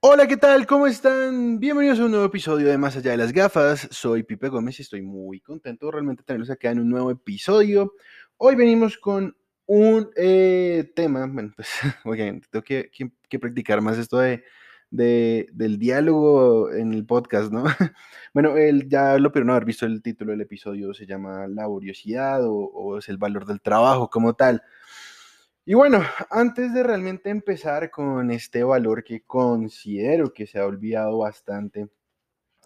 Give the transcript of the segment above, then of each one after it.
Hola, ¿qué tal? ¿Cómo están? Bienvenidos a un nuevo episodio de Más Allá de las Gafas. Soy Pipe Gómez y estoy muy contento realmente de tenerlos acá en un nuevo episodio. Hoy venimos con un eh, tema, bueno, pues, oigan, tengo que, practicar más esto de, del diálogo en el podcast, ¿no? bueno, el, ya lo pudieron haber visto el título del episodio, se llama Laboriosidad o, o es el valor del trabajo como tal. Y bueno, antes de realmente empezar con este valor que considero que se ha olvidado bastante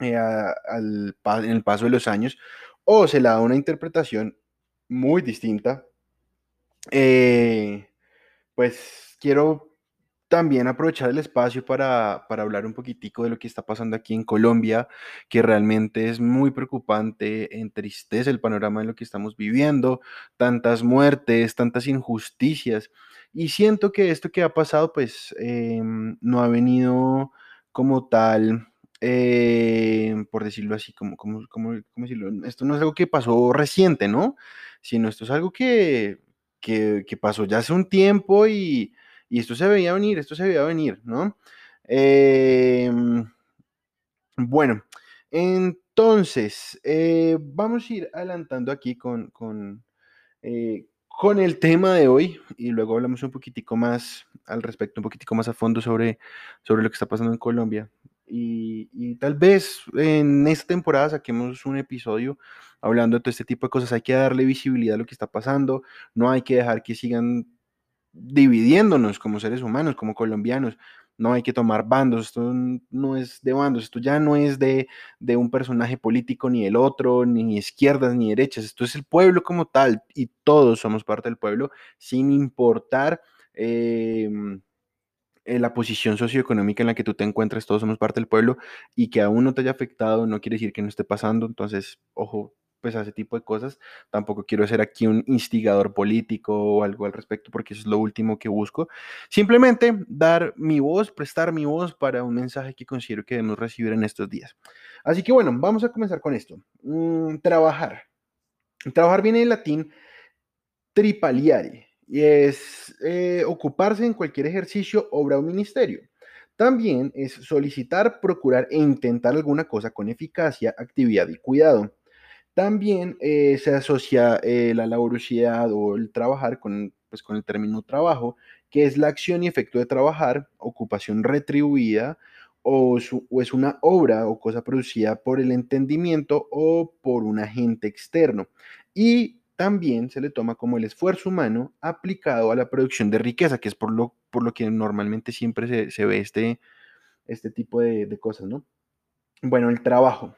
eh, al, en el paso de los años, o se le da una interpretación muy distinta, eh, pues quiero también aprovechar el espacio para, para, hablar un poquitico de lo que está pasando aquí en Colombia, que realmente es muy preocupante, entristece el panorama de lo que estamos viviendo, tantas muertes, tantas injusticias, y siento que esto que ha pasado, pues em, no ha venido como tal, em, por decirlo así, como, como, como, decirlo, esto no es algo que pasó reciente, ¿no? Sino esto es algo que, que, que pasó ya hace un tiempo y y esto se veía venir, esto se veía venir, ¿no? Em, bueno, entonces, eh, vamos a ir adelantando aquí con, con, eh, con, el tema de hoy y luego hablamos un poquitico más al respecto, un poquitico más a fondo sobre, sobre lo que está pasando en Colombia. Y, y, tal vez en esta temporada saquemos un episodio hablando de todo este tipo de cosas. Hay que darle visibilidad a lo que está pasando, no hay que dejar que sigan dividiéndonos como seres humanos, como colombianos. No hay que tomar bandos, esto no es de bandos, esto ya no es de, de un personaje político ni el otro, ni izquierdas ni derechas, esto es el pueblo como tal y todos somos parte del pueblo sin importar em, eh, la posición socioeconómica en la que tú te encuentres, todos somos parte del pueblo y que aún no te haya afectado no quiere decir que no esté pasando, entonces, ojo, pues ese tipo de cosas. Tampoco quiero ser aquí un instigador político o algo al respecto, porque eso es lo último que busco. Simplemente dar mi voz, prestar mi voz para un mensaje que considero que debemos recibir en estos días. Así que bueno, vamos a comenzar con esto. Mm, trabajar. Trabajar viene del latín tripaliare y es eh, ocuparse en cualquier ejercicio, obra o ministerio. También es solicitar, procurar e intentar alguna cosa con eficacia, actividad y cuidado. También eh, se asocia eh, la laboriosidad o el trabajar con, pues, con el término trabajo, que es la acción y efecto de trabajar, ocupación retribuida, o, es una obra o cosa producida por el entendimiento o por un agente externo. Y también se le toma como el esfuerzo humano aplicado a la producción de riqueza, que es por lo, por lo que normalmente siempre se, ve este, este tipo de, de cosas, ¿no? Bueno, el trabajo.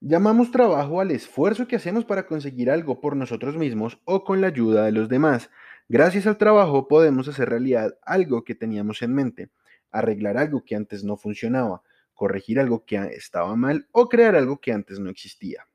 Llamamos trabajo al esfuerzo que hacemos para conseguir algo por nosotros mismos o con la ayuda de los demás. Gracias al trabajo podemos hacer realidad algo que teníamos en mente, arreglar algo que antes no funcionaba, corregir algo que estaba mal o crear algo que antes no existía.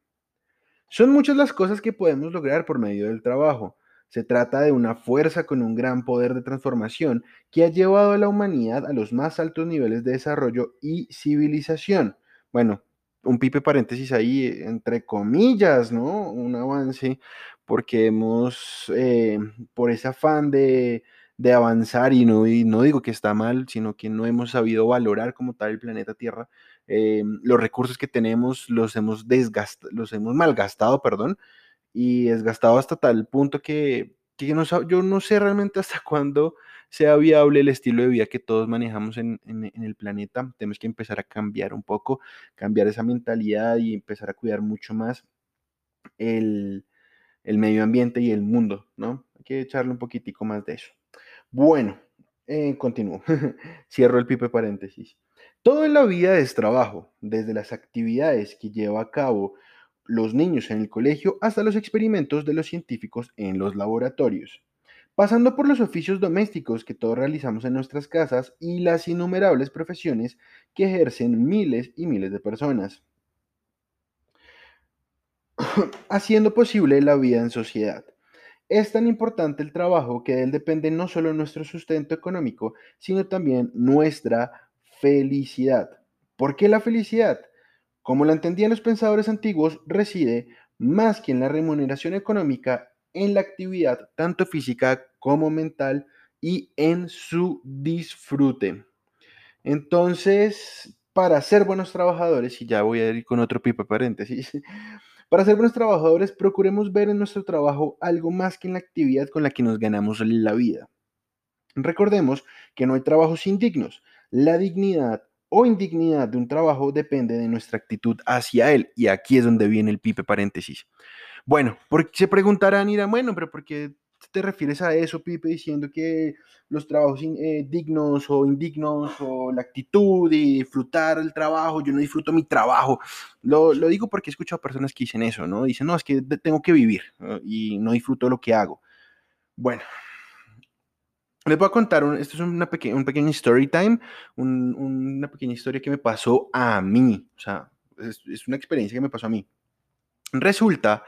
Son muchas las cosas que podemos lograr por medio del trabajo. Se trata de una fuerza con un gran poder de transformación que ha llevado a la humanidad a los más altos niveles de desarrollo y civilización. Bueno, un pipe paréntesis ahí, entre comillas, ¿no? Un avance, porque hemos, eh, por ese afán de, avanzar, y no, y no digo que está mal, sino que no hemos sabido valorar como tal el planeta Tierra, eh, los recursos que tenemos los hemos desgastado, los hemos malgastado, perdón, y desgastado hasta tal punto que, que no, yo no sé realmente hasta cuándo sea viable el estilo de vida que todos manejamos en, el planeta. Tenemos que empezar a cambiar un poco, cambiar esa mentalidad y empezar a cuidar mucho más el, medio ambiente y el mundo, ¿no? Hay que echarle un poquitico más de eso. Bueno, eh, continúo. Cierro el pipe paréntesis. Todo en la vida es trabajo, desde las actividades que lleva a cabo los niños en el colegio hasta los experimentos de los científicos en los laboratorios pasando por los oficios domésticos que todos realizamos en nuestras casas y las innumerables profesiones que ejercen miles y miles de personas, haciendo posible la vida en sociedad. Es tan importante el trabajo que de él depende no solo nuestro sustento económico, sino también nuestra felicidad. ¿Por qué la felicidad? Como la entendían los pensadores antiguos, reside más que en la remuneración económica, en la actividad tanto física como mental y en su disfrute. Entonces, para ser buenos trabajadores, y ya voy a ir con otro pipa paréntesis, para ser buenos trabajadores, procuremos ver en nuestro trabajo algo más que en la actividad con la que nos ganamos la vida. Recordemos que no hay trabajos indignos. La dignidad o indignidad de un trabajo depende de nuestra actitud hacia él. Y aquí es donde viene el pipe paréntesis. Bueno, porque se preguntarán, irán, bueno, pero ¿por qué te refieres a eso, Pipe, diciendo que los trabajos eh, dignos o indignos o la actitud y disfrutar el trabajo, yo no disfruto mi trabajo? Lo, lo digo porque he escuchado personas que dicen eso, ¿no? Dicen, no, es que tengo que vivir y no disfruto lo que hago. Bueno, les voy a contar, esto es una un pequeño story time, una pequeña historia que me pasó a mí, o sea, es, es una experiencia que me pasó a mí. Resulta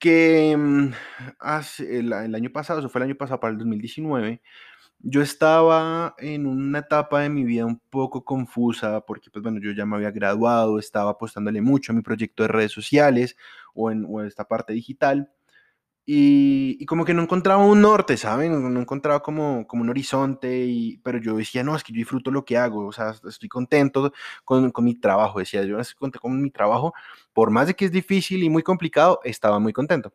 que mm, hace, el, año pasado, eso fue el año pasado, para el 2019, yo estaba en una etapa de mi vida un poco confusa porque, pues bueno, yo ya me había graduado, estaba apostándole mucho a mi proyecto de redes sociales o en, o en esta parte digital. Y, como que no encontraba un norte, ¿saben? No encontraba como, como un horizonte, y, pero yo decía, no, es que yo disfruto lo que hago, o sea, estoy contento con, con mi trabajo, decía, yo estoy contento con mi trabajo, por más de que es difícil y muy complicado, estaba muy contento.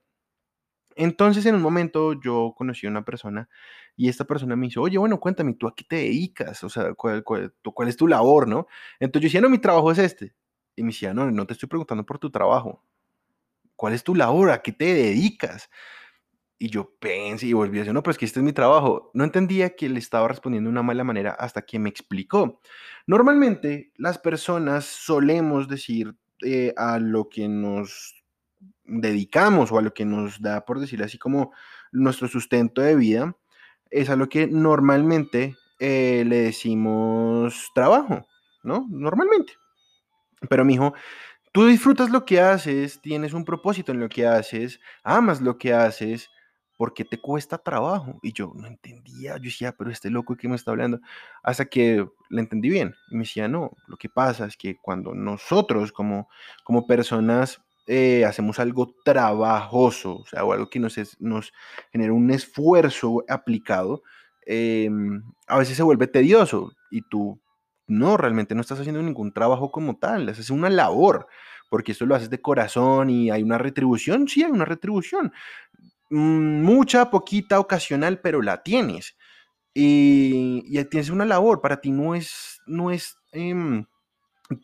Entonces, en un momento, yo conocí a una persona y esta persona me dice, oye, bueno, cuéntame, ¿tú a qué te dedicas? O sea, ¿cuál, cuál, cuál es tu labor, no? Entonces yo decía, no, mi trabajo es este. Y me decía, no, no te estoy preguntando por tu trabajo, ¿cuál es tu labor? ¿A qué te dedicas? Y yo pensé y volví a decir, no, pues que este es mi trabajo. No entendía que le estaba respondiendo de una mala manera hasta que me explicó. Normalmente las personas solemos decir eh, a lo que nos dedicamos o a lo que nos da, por decirlo así, como nuestro sustento de vida, es a lo que normalmente eh, le decimos trabajo, ¿no? Normalmente. Pero mi hijo, Tú disfrutas lo que haces, tienes un propósito en lo que haces, amas lo que haces, porque te cuesta trabajo. Y yo no entendía, yo decía, pero este loco que me está hablando, hasta que le entendí bien. Y me decía, no, lo que pasa es que cuando nosotros como, como personas eh, hacemos algo trabajoso, o sea, o algo que nos, nos genera un esfuerzo aplicado, em, a veces se vuelve tedioso y tú no, realmente no estás haciendo ningún trabajo como tal, haces una labor, porque esto lo haces de corazón y hay una retribución, sí hay una retribución, mm, mucha, poquita, ocasional, pero la tienes. Y, tienes una labor, para ti no es, no es em,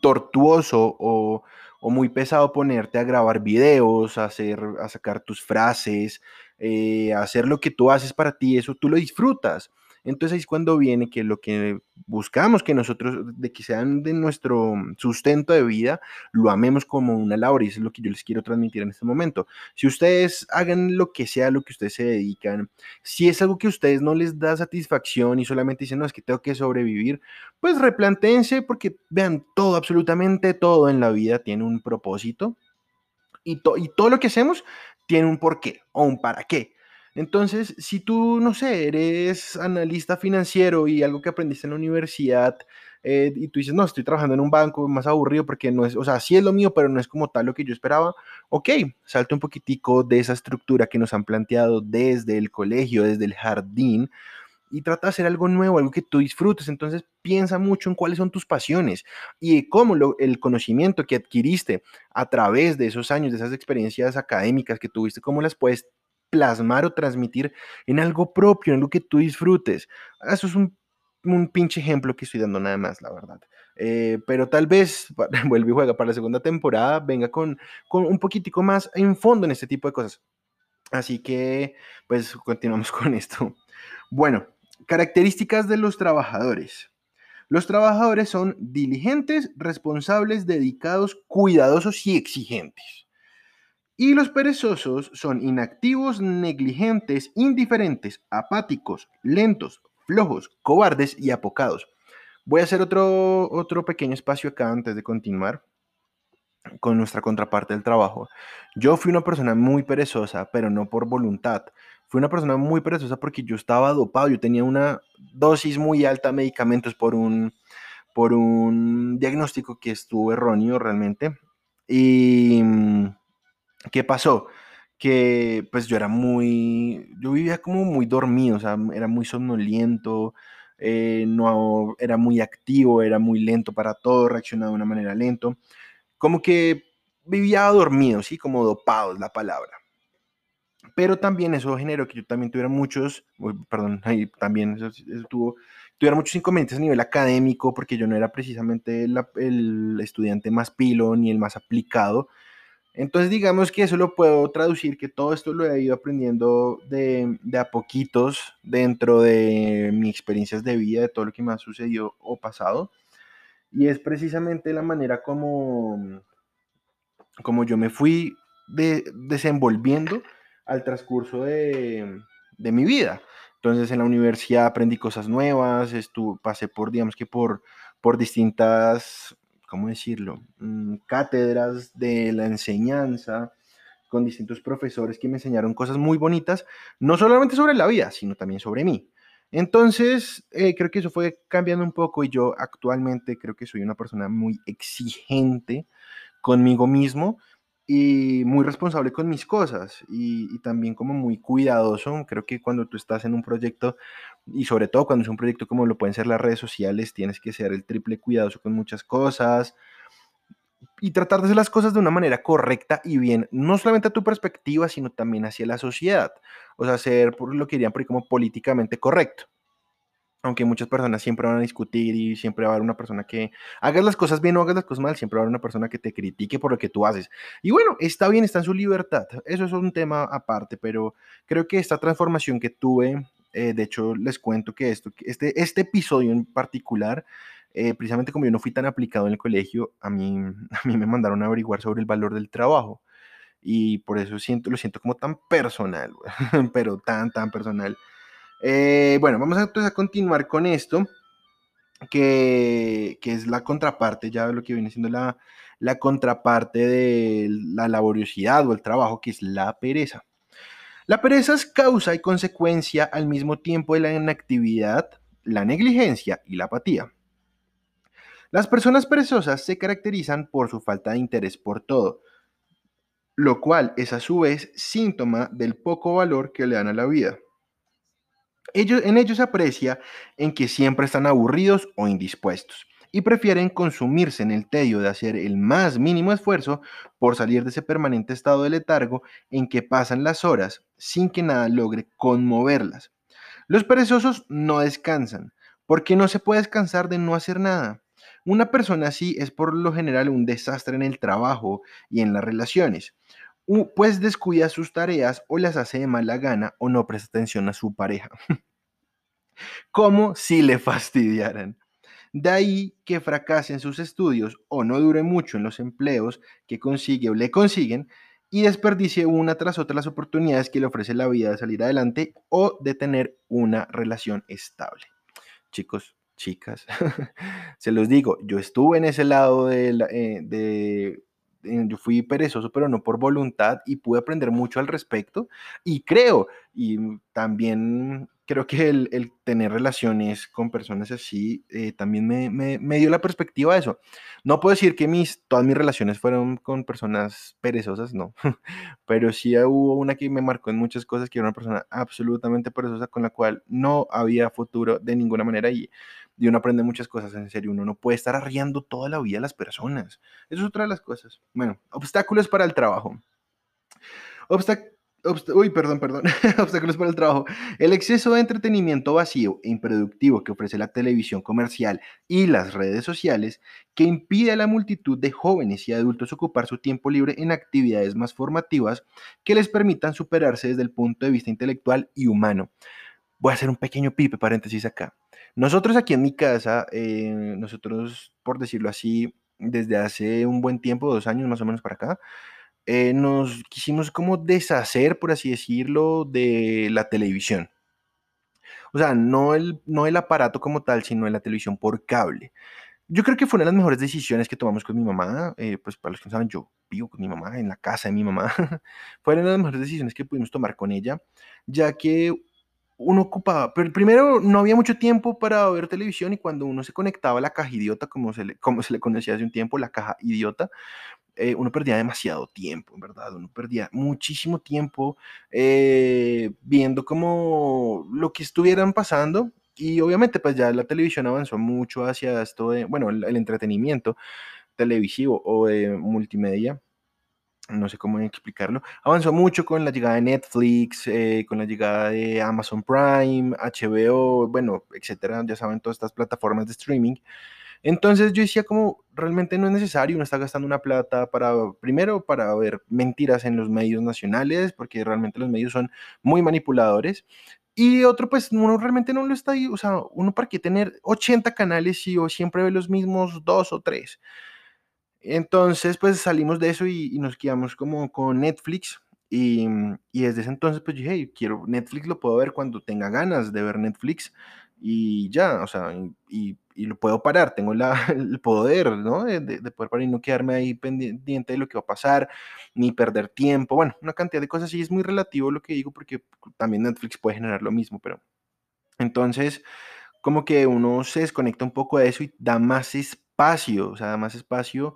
tortuoso o, muy pesado ponerte a grabar videos, a, hacer, a sacar tus frases, eh, a hacer lo que tú haces para ti, eso tú lo disfrutas. Entonces ahí es cuando viene que lo que buscamos que nosotros, de que sean de nuestro sustento de vida, lo amemos como una labor y eso es lo que yo les quiero transmitir en este momento. Si ustedes hagan lo que sea lo que ustedes se dedican, si es algo que a ustedes no les da satisfacción y solamente dicen, no, es que tengo que sobrevivir, pues replantense porque vean, todo, absolutamente todo en la vida tiene un propósito y, y todo lo que hacemos tiene un porqué o un para qué. Entonces, si tú, no sé, eres analista financiero y algo que aprendiste en la universidad eh, y tú dices, no, estoy trabajando en un banco más aburrido porque no es, o sea, sí es lo mío, pero no es como tal lo que yo esperaba, ok, salte un poquitico de esa estructura que nos han planteado desde el colegio, desde el jardín y trata de hacer algo nuevo, algo que tú disfrutes. Entonces piensa mucho en cuáles son tus pasiones y cómo el conocimiento que adquiriste a través de esos años, de esas experiencias académicas que tuviste, cómo las puedes plasmar o transmitir en algo propio, en algo que tú disfrutes. Eso es un, pinche ejemplo que estoy dando nada más, la verdad. Eh, pero tal vez vuelve y juega para la segunda temporada, venga con, con un poquitico más en fondo en este tipo de cosas. Así que, pues, continuamos con esto. Bueno, características de los trabajadores. Los trabajadores son diligentes, responsables, dedicados, cuidadosos y exigentes. Y los perezosos son inactivos, negligentes, indiferentes, apáticos, lentos, flojos, cobardes y apocados. Voy a hacer otro, otro pequeño espacio acá antes de continuar con nuestra contraparte del trabajo. Yo fui una persona muy perezosa, pero no por voluntad. Fui una persona muy perezosa porque yo estaba dopado, yo tenía una dosis muy alta de medicamentos por un, por un diagnóstico que estuvo erróneo realmente. ¿Y mm, qué pasó? Que pues yo era muy, yo vivía como muy dormido, o sea, era muy somnoliento, eh, no era muy activo, era muy lento para todo, reaccionaba de una manera lento, como que vivía dormido, sí, como dopado es la palabra. Pero también eso generó que yo también tuviera muchos, perdón, ahí también eso, tuvo, tuviera muchos inconvenientes a nivel académico, porque yo no era precisamente el estudiante más pilo ni el más aplicado. Entonces, digamos que eso lo puedo traducir, que todo esto lo he ido aprendiendo de, a poquitos dentro de mis experiencias de vida, de todo lo que me ha sucedido o pasado. Y es precisamente la manera como, como yo me fui de, desenvolviendo al transcurso de, de, mi vida. Entonces en la universidad aprendí cosas nuevas, estuve, pasé por, digamos que por, por distintas, ¿cómo decirlo? Mm, cátedras de la enseñanza con distintos profesores que me enseñaron cosas muy bonitas, no solamente sobre la vida, sino también sobre mí. Entonces, eh, creo que eso fue cambiando un poco y yo actualmente creo que soy una persona muy exigente conmigo mismo muy responsable con mis cosas y, también como muy cuidadoso. Creo que cuando tú estás en un proyecto y sobre todo cuando es un proyecto como lo pueden ser las redes sociales, tienes que ser el triple cuidadoso con muchas cosas y tratar de hacer las cosas de una manera correcta y bien, no solamente a tu perspectiva, sino también hacia la sociedad. O sea, ser por lo que dirían por ahí como políticamente correcto aunque muchas personas siempre van a discutir y siempre va a haber una persona que hagas las cosas bien o hagas las cosas mal, siempre va a haber una persona que te critique por lo que tú haces. Y bueno, está bien, está en su libertad. Eso es un tema aparte, pero creo que esta transformación que tuve, eh, de hecho les cuento que esto, este, este episodio en particular, eh, precisamente como yo no fui tan aplicado en el colegio, a mí, a mí me mandaron a averiguar sobre el valor del trabajo. Y por eso siento, lo siento como tan personal, pero tan, tan personal eh, bueno, vamos entonces a continuar con esto, que, es la contraparte, ya lo que viene siendo la, la contraparte de la laboriosidad o el trabajo, que es la pereza. La pereza es causa y consecuencia al mismo tiempo de la inactividad, la negligencia y la apatía. Las personas perezosas se caracterizan por su falta de interés por todo, lo cual es a su vez síntoma del poco valor que le dan a la vida en ellos se aprecia en que siempre están aburridos o indispuestos y prefieren consumirse en el tedio de hacer el más mínimo esfuerzo por salir de ese permanente estado de letargo en que pasan las horas sin que nada logre conmoverlas. Los perezosos no descansan, porque no se puede descansar de no hacer nada. Una persona así es por lo general un desastre en el trabajo y en las relaciones, pues descuida sus tareas o las hace de mala gana o no presta atención a su pareja. Como si le fastidiaran. De ahí que fracase en sus estudios o no dure mucho en los empleos que consigue o le consiguen y desperdicie una tras otra las oportunidades que le ofrece la vida de salir adelante o de tener una relación estable. Chicos, chicas, se los digo, yo estuve en ese lado de, eh, de yo fui perezoso, pero no por voluntad y pude aprender mucho al respecto. Y creo, y también creo que el, tener relaciones con personas así eh, también me, me, dio la perspectiva de eso. No puedo decir que mis, todas mis relaciones fueron con personas perezosas, no, pero sí hubo una que me marcó en muchas cosas, que era una persona absolutamente perezosa con la cual no había futuro de ninguna manera y, y uno aprende muchas cosas, en serio, uno no puede estar arriando toda la vida a las personas. Eso es otra de las cosas. Bueno, obstáculos para el trabajo. Uy, perdón, perdón. Obstáculos para el trabajo. El exceso de entretenimiento vacío e improductivo que ofrece la televisión comercial y las redes sociales, que impide a la multitud de jóvenes y adultos ocupar su tiempo libre en actividades más formativas que les permitan superarse desde el punto de vista intelectual y humano. Voy a hacer un pequeño pipe paréntesis acá. Nosotros aquí en mi casa, eh, nosotros, por decirlo así, desde hace un buen tiempo, dos años más o menos para acá, eh, nos quisimos como deshacer, por así decirlo, de la televisión. O sea, no el, no el aparato como tal, sino la televisión por cable. Yo creo que fue una de las mejores decisiones que tomamos con mi mamá. Eh, pues para los que no saben, yo vivo con mi mamá, en la casa de mi mamá. Fueron una de las mejores decisiones que pudimos tomar con ella, ya que uno ocupaba, pero primero no había mucho tiempo para ver televisión y cuando uno se conectaba a la caja idiota, como se le, como se le conocía hace un tiempo, la caja idiota, eh, uno perdía demasiado tiempo, en verdad, uno perdía muchísimo tiempo eh, viendo como lo que estuvieran pasando. Y obviamente pues ya la televisión avanzó mucho hacia esto de, bueno, el, entretenimiento televisivo o multimedia no sé cómo explicarlo, avanzó mucho con la llegada de Netflix, eh, con la llegada de Amazon Prime, HBO, bueno, etcétera, ya saben, todas estas plataformas de streaming. Entonces yo decía como realmente no es necesario, uno está gastando una plata para, primero, para ver mentiras en los medios nacionales, porque realmente los medios son muy manipuladores. Y otro, pues uno realmente no lo está o sea, uno para qué tener 80 canales si o siempre ve los mismos dos o tres. Entonces, pues salimos de eso y, nos quedamos como con Netflix. Y, y, desde ese entonces, pues dije, quiero Netflix, lo puedo ver cuando tenga ganas de ver Netflix y ya, o sea, y, y lo puedo parar, tengo el poder, ¿no? De, de, poder parar y no quedarme ahí pendiente de lo que va a pasar, ni perder tiempo, bueno, una cantidad de cosas, y es muy relativo lo que digo, porque también Netflix puede generar lo mismo, pero entonces, como que uno se desconecta un poco de eso y da más espacio, o sea, más espacio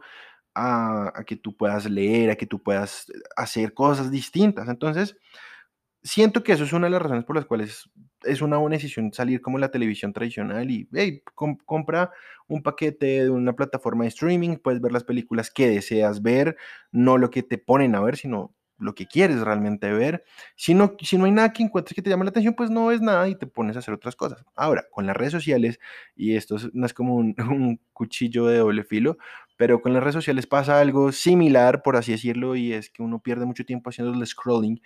a, que tú puedas leer, a que tú puedas hacer cosas distintas, entonces siento que eso es una de las razones por las cuales es una buena decisión salir como la televisión tradicional y hey, compra un paquete de una plataforma de streaming, puedes ver las películas que deseas ver, no lo que te ponen a ver, sino lo que quieres realmente ver. Si no, si no hay nada que encuentres que te llame la atención, pues no ves nada y te pones a hacer otras cosas. Ahora, con las redes sociales, y esto no es como un, cuchillo de doble filo, pero con las redes sociales pasa algo similar, por así decirlo, y es que uno pierde mucho tiempo haciendo el scrolling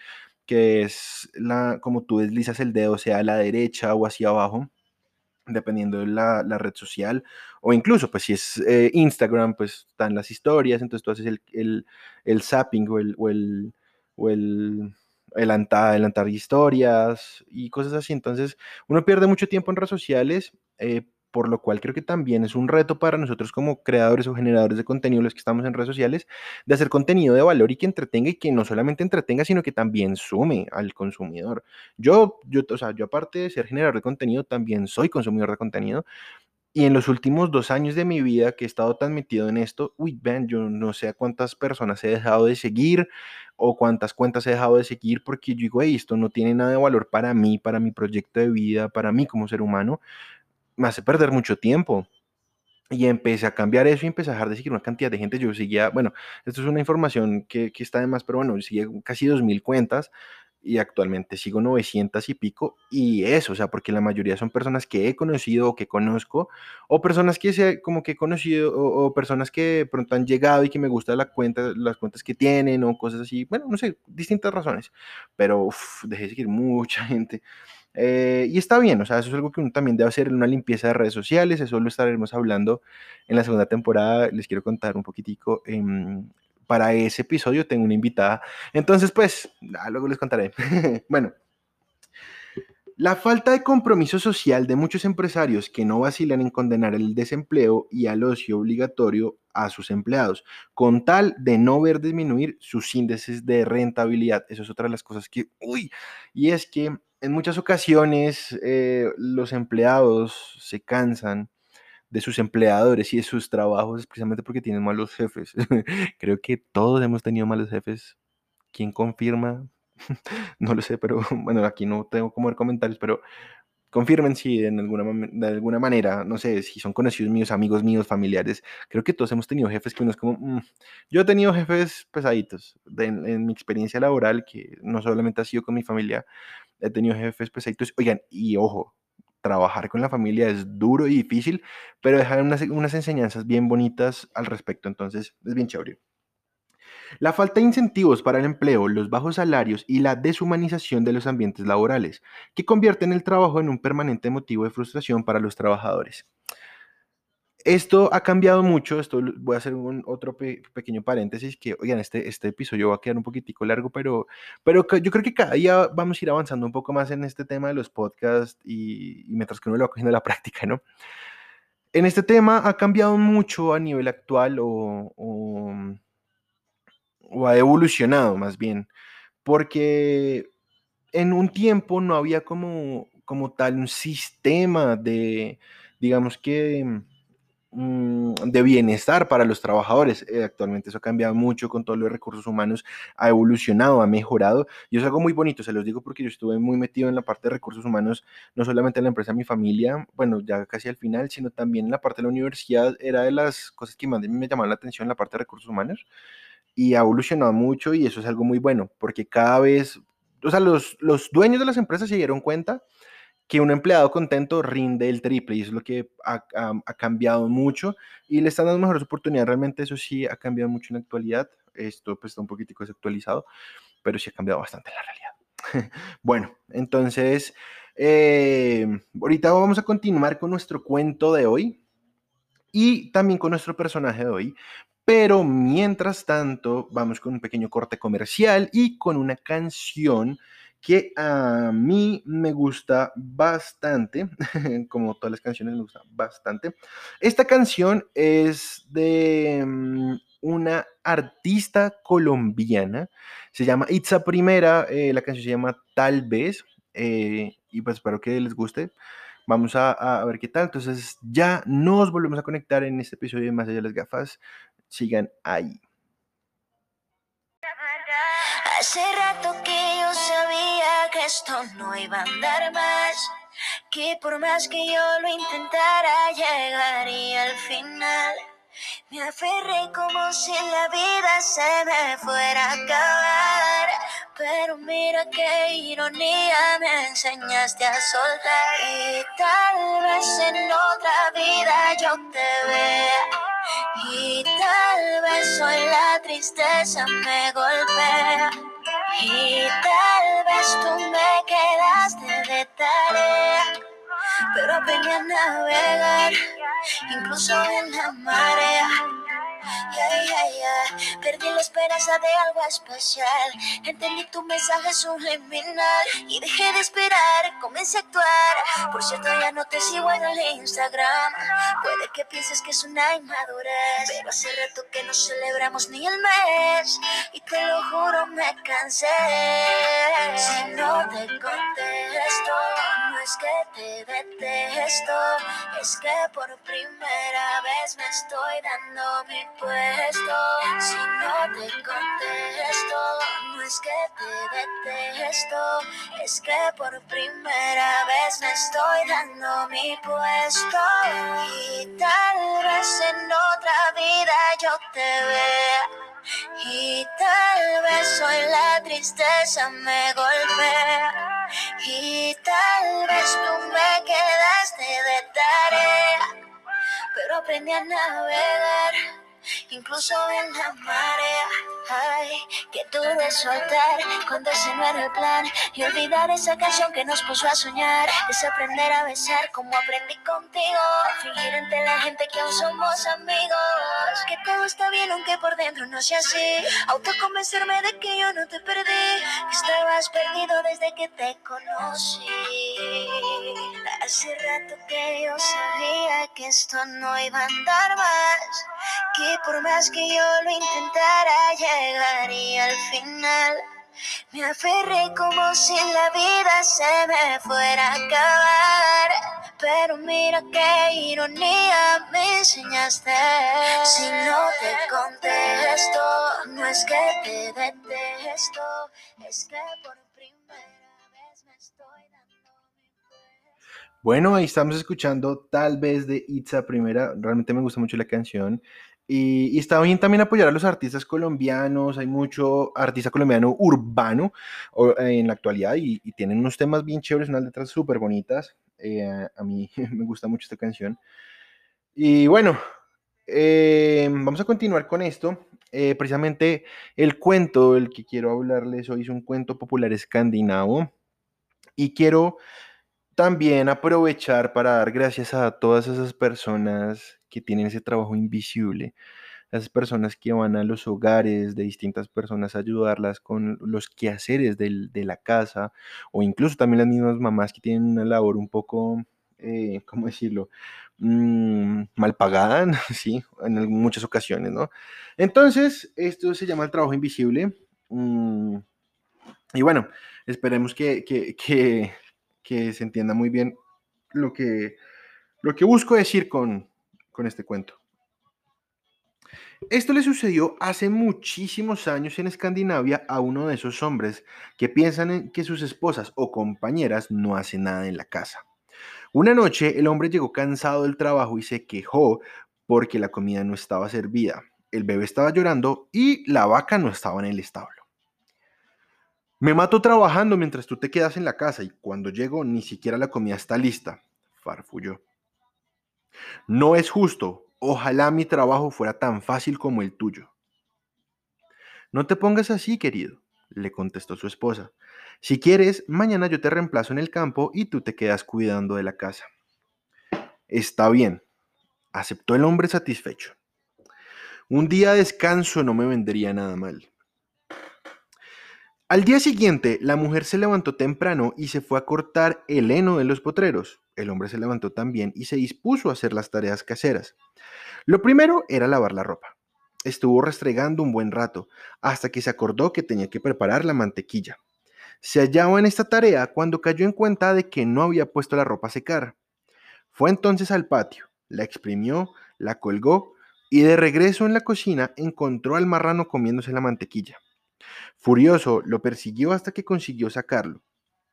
que es la, como tú deslizas el dedo, sea a la derecha o hacia abajo, dependiendo de la, red social, o incluso, pues si es eh, Instagram, pues están las historias, entonces tú haces el, el, el zapping o el, o el, el, historias y cosas así, entonces uno pierde mucho tiempo en redes sociales, eh, por lo cual creo que también es un reto para nosotros como creadores o generadores de contenido, los que estamos en redes sociales, de hacer contenido de valor y que entretenga y que no solamente entretenga, sino que también sume al consumidor. Yo, yo, o sea, yo aparte de ser generador de contenido, también soy consumidor de contenido. Y en los últimos dos años de mi vida que he estado tan metido en esto, uy, ven, yo no sé a cuántas personas he dejado de seguir o cuántas cuentas he dejado de seguir porque yo digo, hey, esto no tiene nada de valor para mí, para mi proyecto de vida, para mí como ser humano me hace perder mucho tiempo. Y empecé a cambiar eso y empecé a dejar de seguir una cantidad de gente. Yo seguía, bueno, esto es una información que, que está de más, pero bueno, yo seguía casi 2.000 cuentas y actualmente sigo 900 y pico. Y eso, o sea, porque la mayoría son personas que he conocido o que conozco, o personas que sé, como que he conocido, o, personas que pronto han llegado y que me gusta la cuenta, las cuentas que tienen, o cosas así. Bueno, no sé, distintas razones. Pero dejé de seguir mucha gente. Eh, y está bien, o sea, eso es algo que uno también debe hacer en una limpieza de redes sociales, eso lo estaremos hablando en la segunda temporada, les quiero contar un poquitico. Em, para ese episodio tengo una invitada, entonces pues, luego les contaré. bueno. La falta de compromiso social de muchos empresarios que no vacilan en condenar el desempleo y al ocio obligatorio a sus empleados, con tal de no ver disminuir sus índices de rentabilidad. Eso es otra de las cosas que, uy, y es que en muchas ocasiones eh, los empleados se cansan de sus empleadores y de sus trabajos precisamente porque tienen malos jefes. Creo que todos hemos tenido malos jefes. ¿Quién confirma? no lo sé, pero bueno, aquí no tengo como ver comentarios, pero confirmen si en alguna, de alguna manera, no sé, si son conocidos míos, amigos míos, familiares, creo que todos hemos tenido jefes que uno es como, mm". yo he tenido jefes pesaditos en, mi experiencia laboral, que no solamente ha sido con mi familia, he tenido jefes pesaditos, oigan, y ojo, trabajar con la familia es duro y difícil, pero dejar unas, unas enseñanzas bien bonitas al respecto, entonces es bien chévere. La falta de incentivos para el empleo, los bajos salarios y la deshumanización de los ambientes laborales, que convierten el trabajo en un permanente motivo de frustración para los trabajadores. Esto ha cambiado mucho, esto voy a hacer un otro pequeño paréntesis, que, oigan, este, este episodio va a quedar un poquitico largo, pero, pero yo creo que cada día vamos a ir avanzando un poco más en este tema de los podcasts y, mientras que uno lo va cogiendo la práctica, ¿no? En este tema ha cambiado mucho a nivel actual o o ha evolucionado más bien, porque en un tiempo no había como, como tal un sistema de, digamos que, de bienestar para los trabajadores. Eh, actualmente eso ha cambiado mucho con todos los recursos humanos, ha evolucionado, ha mejorado y es algo muy bonito, se los digo porque yo estuve muy metido en la parte de recursos humanos, no solamente en la empresa mi familia, bueno, ya casi al final, sino también en la parte de la universidad, era de las cosas que más me llamaban la atención en la parte de recursos humanos y ha evolucionado mucho y eso es algo muy bueno, porque cada vez, o sea, los, los dueños de las empresas se dieron cuenta que un empleado contento rinde el triple y es lo que ha, ha, ha, cambiado mucho y le están dando mejores oportunidades. Realmente eso sí ha cambiado mucho en la actualidad. Esto pues está un poquitico desactualizado, pero sí ha cambiado bastante en la realidad. bueno, entonces, eh, ahorita vamos a continuar con nuestro cuento de hoy y también con nuestro personaje de hoy. Pero mientras tanto, vamos con un pequeño corte comercial y con una canción que a mí me gusta bastante, como todas las canciones me gustan bastante. Esta canción es de um, una artista colombiana, se llama Itza Primera, eh, la canción se llama Tal vez, eh, y pues espero que les guste. Vamos a, a, ver qué tal. Entonces ya nos volvemos a conectar en este episodio de Más allá de las gafas sigan ahí. Hace rato que yo sabía que esto no iba a andar más, que por más que yo lo intentara llegaría al final. Me aferré como si la vida se me fuera a acabar. Pero mira qué ironía me enseñaste a soltar. Y tal vez en otra vida yo te vea. Y tal vez hoy la tristeza me golpea. Y tal vez tú me quedaste de tarea. Pero aprendí a navegar, incluso en la marea. Yeah, yeah, yeah. Perdí la esperanza de algo especial. Entendí tu mensaje subliminal y dejé de esperar. Comencé a actuar. Por cierto, ya no te sigo en el Instagram. Puede que pienses que es una inmadurez, pero hace rato que no celebramos ni el mes. Y te lo juro, me cansé. Si no te contesto, no es que te detesto, es que por primera vez me estoy dando mi Si no te contesto, no es que te detesto, es que por primera vez me estoy dando mi puesto. Y tal vez en otra vida yo te vea. Y tal vez hoy la tristeza me golpea. Y tal vez tú me quedaste de tarea. Pero aprendí a navegar incluso en la marea. Ay, que duro es soltar cuando ese no era el plan y olvidar esa canción que nos puso a soñar. Es aprender a besar como aprendí contigo. Fingir ante la gente que aún somos amigos. Que todo está bien aunque por dentro no sea así. Autoconvencerme de que yo no te perdí. Que estabas perdido desde que te conocí. Hace rato que yo sabía que esto no iba a andar más. Que por más que yo lo intentara, llegaría al final. Me aferré como si la vida se me fuera a acabar. Pero mira qué ironía me enseñaste. Si no te contesto, no es que te detesto, es que por primera vez me estoy dando. Bueno, ahí estamos escuchando tal vez de Itza Primera. Realmente me gusta mucho la canción. Y, y, está bien también apoyar a los artistas colombianos, hay mucho artista colombiano urbano en la actualidad y, tienen unos temas bien chéveres, unas letras súper bonitas. Eh, a mí me gusta mucho esta canción. Y bueno, eh, vamos a continuar con esto. Eh, precisamente el cuento del que quiero hablarles hoy es un cuento popular escandinavo y quiero también aprovechar para dar gracias a todas esas personas que tienen ese trabajo invisible, las personas que van a los hogares de distintas personas a ayudarlas con los quehaceres de la casa, o incluso también las mismas mamás que tienen una labor un poco, eh, ¿cómo decirlo? Mm, mal pagada, sí, en muchas ocasiones, ¿no? Entonces, esto se llama el trabajo invisible. Mm, Y bueno, esperemos que, que, que, que se entienda muy bien lo que, lo que busco decir con, con este cuento. Esto le sucedió hace muchísimos años en Escandinavia a uno de esos hombres que piensan en que sus esposas o compañeras no hacen nada en la casa. Una noche el hombre llegó cansado del trabajo y se quejó porque la comida no estaba servida, el bebé estaba llorando y la vaca no estaba en el establo. Me mato trabajando mientras tú te quedas en la casa y cuando llego ni siquiera la comida está lista, farfulló. No es justo, ojalá mi trabajo fuera tan fácil como el tuyo. No te pongas así, querido, le contestó su esposa. Si quieres, mañana yo te reemplazo en el campo y tú te quedas cuidando de la casa. Está bien, aceptó el hombre satisfecho. Un día de descanso no me vendría nada mal. Al día siguiente, la mujer se levantó temprano y se fue a cortar el heno de los potreros. El hombre se levantó también y se dispuso a hacer las tareas caseras. Lo primero era lavar la ropa. Estuvo restregando un buen rato, hasta que se acordó que tenía que preparar la mantequilla. Se hallaba en esta tarea cuando cayó en cuenta de que no había puesto la ropa a secar. Fue entonces al patio, la exprimió, la colgó y de regreso en la cocina encontró al marrano comiéndose la mantequilla. Furioso, lo persiguió hasta que consiguió sacarlo.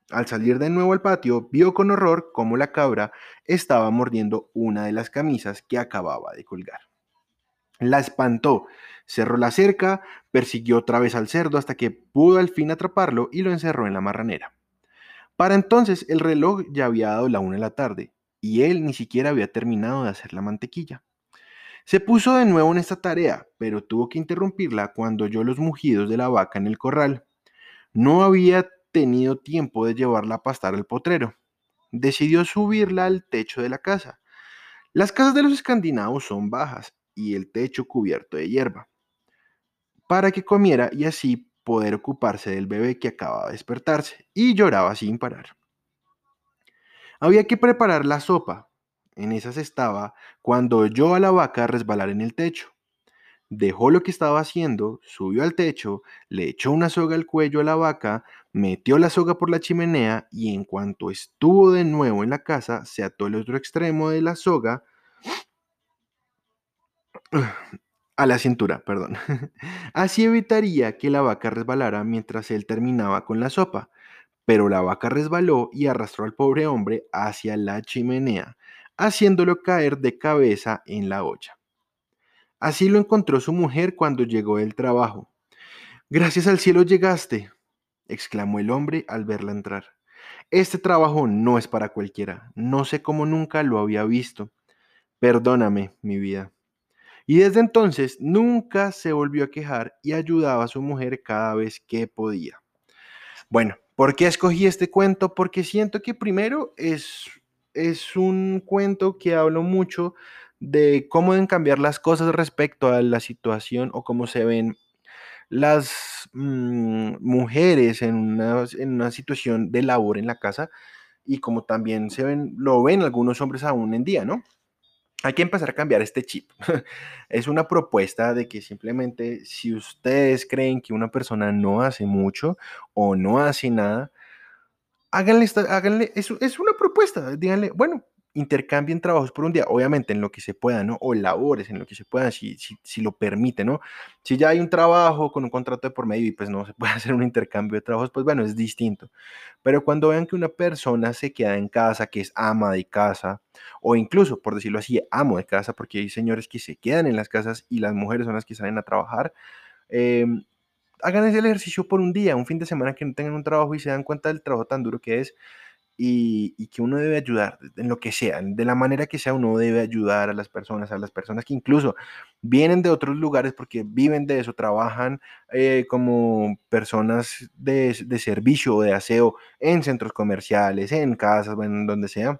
Al salir de nuevo al patio, vio con horror cómo la cabra estaba mordiendo una de las camisas que acababa de colgar. La espantó, cerró la cerca, persiguió otra vez al cerdo hasta que pudo al fin atraparlo y lo encerró en la marranera. Para entonces el reloj ya había dado la una de la tarde y él ni siquiera había terminado de hacer la mantequilla. Se puso de nuevo en esta tarea, pero tuvo que interrumpirla cuando oyó los mugidos de la vaca en el corral. No había tenido tiempo de llevarla a pastar al potrero. Decidió subirla al techo de la casa. Las casas de los escandinavos son bajas y el techo cubierto de hierba, para que comiera y así poder ocuparse del bebé que acababa de despertarse y lloraba sin parar. Había que preparar la sopa, en esas estaba cuando oyó a la vaca resbalar en el techo. Dejó lo que estaba haciendo, subió al techo, le echó una soga al cuello a la vaca, metió la soga por la chimenea y en cuanto estuvo de nuevo en la casa, se ató el otro extremo de la soga a la cintura, perdón. Así evitaría que la vaca resbalara mientras él terminaba con la sopa. Pero la vaca resbaló y arrastró al pobre hombre hacia la chimenea, haciéndolo caer de cabeza en la olla. Así lo encontró su mujer cuando llegó del trabajo. Gracias al cielo llegaste, exclamó el hombre al verla entrar. Este trabajo no es para cualquiera. No sé cómo nunca lo había visto. Perdóname, mi vida. Y desde entonces nunca se volvió a quejar y ayudaba a su mujer cada vez que podía. Bueno, ¿por qué escogí este cuento? Porque siento que primero es es un cuento que habla mucho de cómo deben cambiar las cosas respecto a la situación o cómo se ven las mm, mujeres en una, en una, situación de labor en la casa y como también se ven, lo ven algunos hombres aún en día, ¿no? Hay que empezar a cambiar este chip. es una propuesta de que simplemente si ustedes creen que una persona no hace mucho o no hace nada, háganle, háganle es, es una propuesta, díganle, bueno, intercambien trabajos por un día, obviamente en lo que se pueda, ¿no? O labores en lo que se pueda, si, si, lo permite, ¿no? Si ya hay un trabajo con un contrato de por medio y pues no se puede hacer un intercambio de trabajos, pues bueno, es distinto. Pero cuando vean que una persona se queda en casa, que es ama de casa, o incluso, por decirlo así, amo de casa, porque hay señores que se quedan en las casas y las mujeres son las que salen a trabajar, eh, hagan ese ejercicio por un día, un fin de semana que no tengan un trabajo y se dan cuenta del trabajo tan duro que es y, que uno debe ayudar en lo que sea, de la manera que sea, uno debe ayudar a las personas, a las personas que incluso vienen de otros lugares porque viven de eso, trabajan eh, como personas de, servicio o de aseo en centros comerciales, en casas, en donde sea.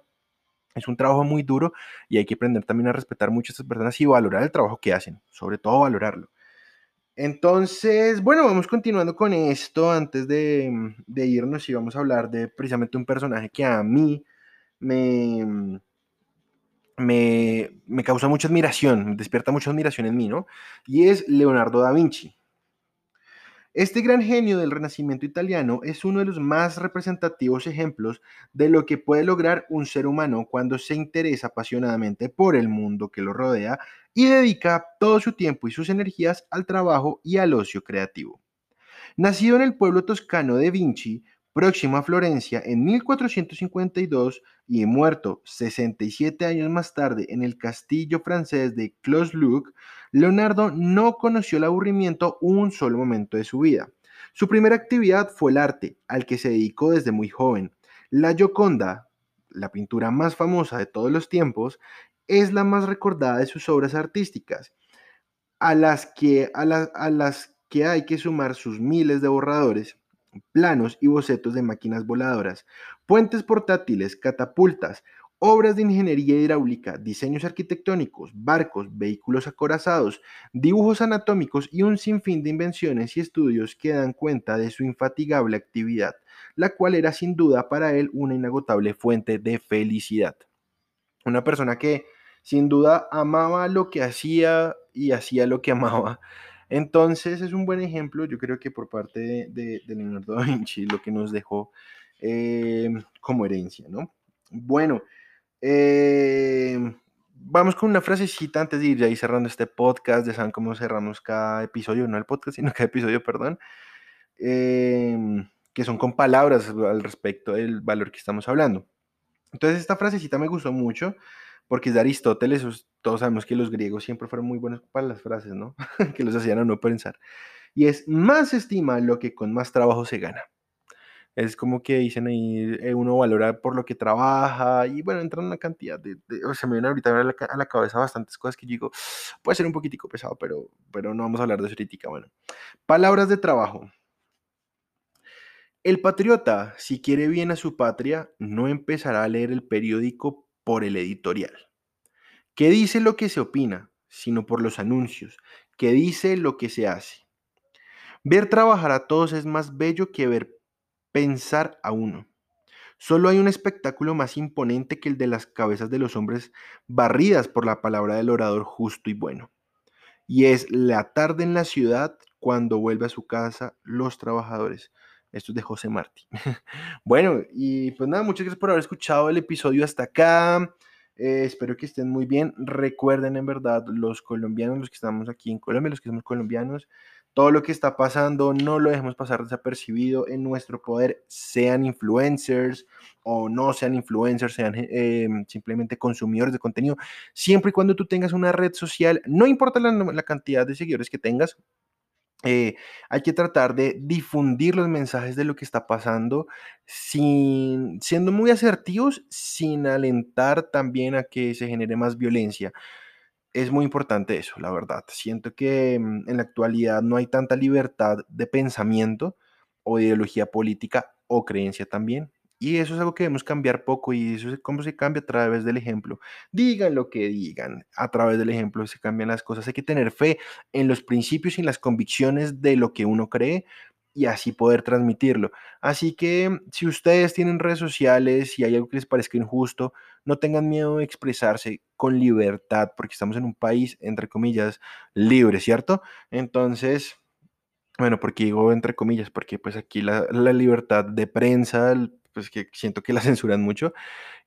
Es un trabajo muy duro y hay que aprender también a respetar mucho a estas personas y valorar el trabajo que hacen, sobre todo valorarlo. Entonces, bueno, vamos continuando con esto antes de, irnos y vamos a hablar de precisamente un personaje que a mí me, me, me causa mucha admiración, despierta mucha admiración en mí, ¿no? Y es Leonardo da Vinci. Este gran genio del Renacimiento italiano es uno de los más representativos ejemplos de lo que puede lograr un ser humano cuando se interesa apasionadamente por el mundo que lo rodea y dedica todo su tiempo y sus energías al trabajo y al ocio creativo. Nacido en el pueblo toscano de Vinci, próximo a Florencia en 1452 y muerto 67 años más tarde en el castillo francés de Clos-Luc, Leonardo no conoció el aburrimiento un solo momento de su vida. Su primera actividad fue el arte, al que se dedicó desde muy joven. La Gioconda, la pintura más famosa de todos los tiempos, es la más recordada de sus obras artísticas, a las que, a las que hay que sumar sus miles de borradores planos y bocetos de máquinas voladoras, puentes portátiles, catapultas, obras de ingeniería hidráulica, diseños arquitectónicos, barcos, vehículos acorazados, dibujos anatómicos y un sinfín de invenciones y estudios que dan cuenta de su infatigable actividad, la cual era sin duda para él una inagotable fuente de felicidad. Una persona que sin duda amaba lo que hacía y hacía lo que amaba. Entonces es un buen ejemplo, yo creo que por parte de, Leonardo da Vinci, lo que nos dejó eh, como herencia, ¿no? Bueno, eh, vamos con una frasecita antes de ir ya cerrando este podcast, de saben cómo cerramos cada episodio, no el podcast, sino cada episodio, perdón, em, que son con palabras al respecto del valor que estamos hablando. Entonces esta frasecita me gustó mucho porque es de Aristóteles, todos sabemos que los griegos siempre fueron muy buenos para las frases, ¿no? que los hacían a no pensar. Y es, más estima lo que con más trabajo se gana. Es como que dicen ahí, eh, uno valora por lo que trabaja y bueno, entran una cantidad de, o sea, me viene ahorita a la, a la, cabeza bastantes cosas que digo, puede ser un poquitico pesado, pero, pero no vamos a hablar de eso ahorita. Bueno, palabras de trabajo. El patriota, si quiere bien a su patria, no empezará a leer el periódico por el editorial, que dice lo que se opina, sino por los anuncios, que dice lo que se hace. Ver trabajar a todos es más bello que ver pensar a uno. Solo hay un espectáculo más imponente que el de las cabezas de los hombres barridas por la palabra del orador justo y bueno. Y es la tarde en la ciudad cuando vuelve a su casa los trabajadores. Esto es de José Martí. bueno, y pues nada, muchas gracias por haber escuchado el episodio hasta acá. Eh, espero que estén muy bien. Recuerden en verdad, los colombianos, los que estamos aquí en Colombia, los que somos colombianos, todo lo que está pasando no lo dejemos pasar desapercibido en nuestro poder, sean influencers o no sean influencers, sean eh, simplemente consumidores de contenido, siempre y cuando tú tengas una red social, no importa la cantidad de seguidores que tengas, eh, hay que tratar de difundir los mensajes de lo que está pasando sin, siendo muy asertivos, sin alentar también a que se genere más violencia. Es muy importante eso, la verdad. Siento que mm, en la actualidad no hay tanta libertad de pensamiento o ideología política o creencia también. Y eso es algo que debemos cambiar poco y eso es cómo se cambia a través del ejemplo. Digan lo que digan, a través del ejemplo se cambian las cosas. Hay que tener fe en los principios y en las convicciones de lo que uno cree y así poder transmitirlo. Así que si ustedes tienen redes sociales y hay algo que les parezca injusto, no tengan miedo de expresarse con libertad, porque estamos en un país, entre comillas, libre, ¿cierto? Entonces, bueno, porque digo entre comillas, porque pues aquí la, la libertad de prensa, pues que siento que la censuran mucho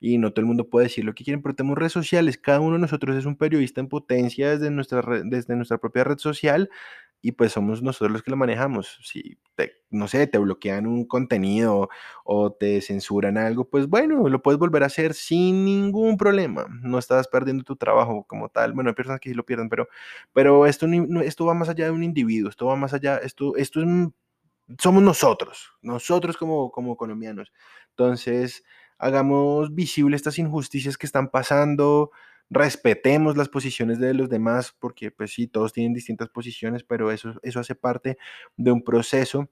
y no todo el mundo puede decir lo que quieren, pero tenemos redes sociales, cada uno de nosotros es un periodista en potencia desde nuestra, desde nuestra propia red social y pues somos nosotros los que lo manejamos. Si, no sé, te bloquean un contenido o te censuran algo, pues bueno, lo puedes volver a hacer sin ningún problema. No estás perdiendo tu trabajo como tal. Bueno, hay personas que sí lo pierden, pero, pero esto, esto va más allá de un individuo, esto va más allá, esto, esto es somos nosotros, nosotros como, como colombianos. Entonces, hagamos visible estas injusticias que están pasando, respetemos las posiciones de los demás, porque pues sí, todos tienen distintas posiciones, pero eso, eso hace parte de un proceso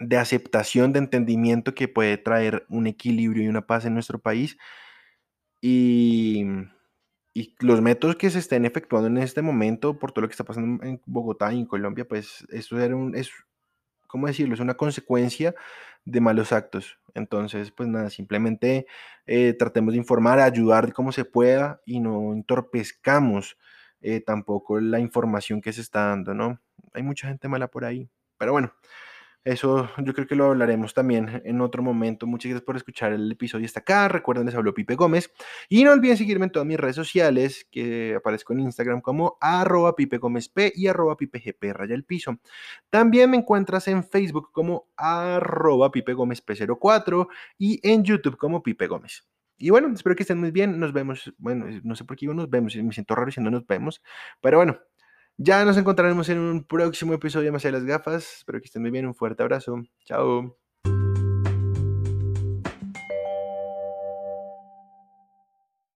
de aceptación, de entendimiento que puede traer un equilibrio y una paz en nuestro país. Y, y los métodos que se estén efectuando en este momento, por todo lo que está pasando en Bogotá y en Colombia, pues eso era un, es, ¿cómo decirlo? Es una consecuencia de malos actos. Entonces, pues nada, simplemente eh, tratemos de informar, ayudar como se pueda y no entorpezcamos eh, tampoco la información que se está dando, ¿no? Hay mucha gente mala por ahí. Pero bueno, eso yo creo que lo hablaremos también en otro momento. Muchas gracias por escuchar el episodio hasta acá. Recuerden, les habló Pipe Gómez. Y no olviden seguirme en todas mis redes sociales, que aparezco en Instagram como arroba Pipe Gómez P y arroba Pipe GP raya el piso. También me encuentras en Facebook como arroba Pipe Gómez P04 y en YouTube como Pipe Gómez. Y bueno, espero que estén muy bien. Nos vemos. Bueno, no sé por qué nos vemos. Me siento raro no nos vemos. Pero bueno, ya nos encontraremos en un próximo episodio Más de las gafas. Espero que estén muy bien. Un fuerte abrazo. Chao.